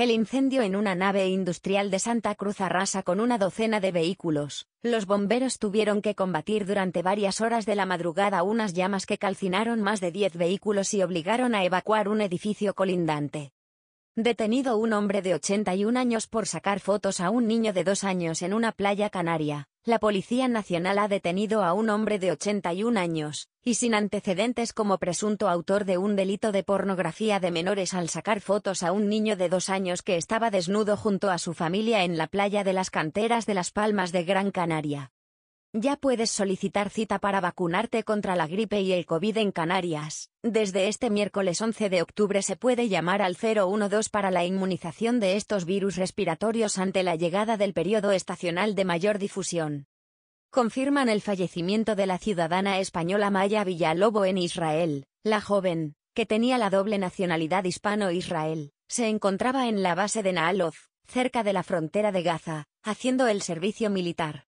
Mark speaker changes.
Speaker 1: El incendio en una nave industrial de Santa Cruz arrasa con una docena de vehículos. Los bomberos tuvieron que combatir durante varias horas de la madrugada unas llamas que calcinaron más de 10 vehículos y obligaron a evacuar un edificio colindante. Detenido un hombre de 81 años por sacar fotos a un niño de dos años en una playa canaria. La Policía Nacional ha detenido a un hombre de 81 años, y sin antecedentes como presunto autor de un delito de pornografía de menores al sacar fotos a un niño de dos años que estaba desnudo junto a su familia en la playa de las canteras de Las Palmas de Gran Canaria. Ya puedes solicitar cita para vacunarte contra la gripe y el COVID en Canarias. Desde este miércoles 11 de octubre se puede llamar al 012 para la inmunización de estos virus respiratorios ante la llegada del periodo estacional de mayor difusión. Confirman el fallecimiento de la ciudadana española Maya Villalobo en Israel. La joven, que tenía la doble nacionalidad hispano-israel, se encontraba en la base de Naaloth, cerca de la frontera de Gaza, haciendo el servicio militar.